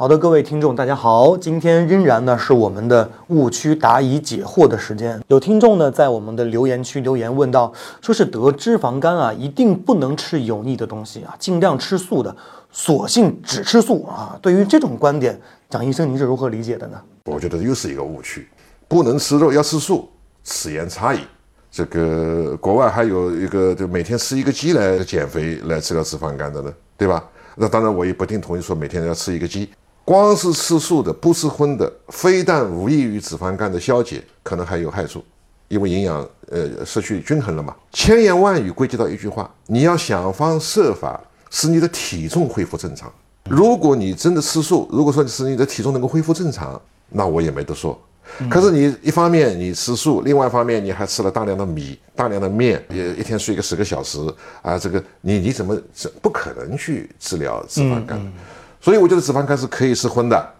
好的，各位听众，大家好，今天仍然呢是我们的误区答疑解惑的时间。有听众呢在我们的留言区留言问到，说是得脂肪肝啊，一定不能吃油腻的东西啊，尽量吃素的，索性只吃素啊。对于这种观点，蒋医生您是如何理解的呢？我觉得又是一个误区，不能吃肉要吃素，此言差矣。这个国外还有一个，就每天吃一个鸡来减肥来治疗脂肪肝的呢，对吧？那当然我也不一定同意说每天要吃一个鸡。光是吃素的、不吃荤的，非但无益于脂肪肝的消解，可能还有害处，因为营养呃失去均衡了嘛。千言万语归结到一句话：你要想方设法使你的体重恢复正常。如果你真的吃素，如果说使你的体重能够恢复正常，那我也没得说。可是你一方面你吃素，另外一方面你还吃了大量的米、大量的面，也一天睡个十个小时啊，这个你你怎么这不可能去治疗脂肪肝？所以我觉得脂肪肝是可以吃荤的，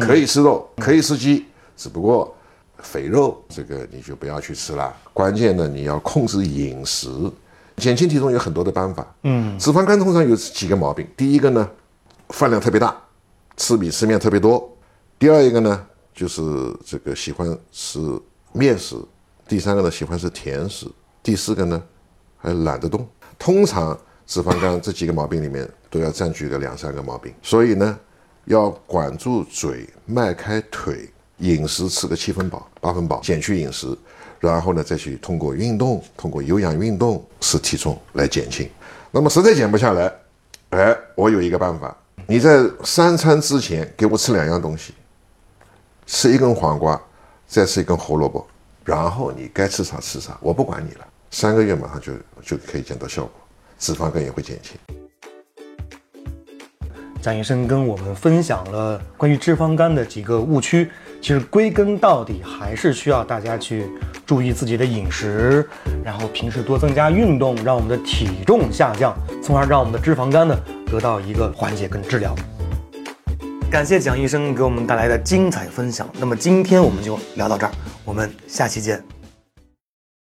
可以吃肉，可以吃鸡，只不过肥肉这个你就不要去吃了。关键呢，你要控制饮食，减轻体重有很多的办法。嗯，脂肪肝通常有几个毛病，第一个呢，饭量特别大，吃米吃面特别多；第二一个呢，就是这个喜欢吃面食；第三个呢，喜欢吃甜食；第四个呢，还懒得动。通常脂肪肝这几个毛病里面都要占据个两三个毛病，所以呢，要管住嘴，迈开腿，饮食吃个七分饱、八分饱，减去饮食，然后呢再去通过运动，通过有氧运动使体重来减轻。那么实在减不下来，哎，我有一个办法，你在三餐之前给我吃两样东西，吃一根黄瓜，再吃一根胡萝卜，然后你该吃啥吃啥，我不管你了，三个月马上就就可以见到效果。脂肪肝也会减轻。蒋医生跟我们分享了关于脂肪肝的几个误区，其实归根到底还是需要大家去注意自己的饮食，然后平时多增加运动，让我们的体重下降，从而让我们的脂肪肝呢得到一个缓解跟治疗。感谢蒋医生给我们带来的精彩分享。那么今天我们就聊到这儿，我们下期见。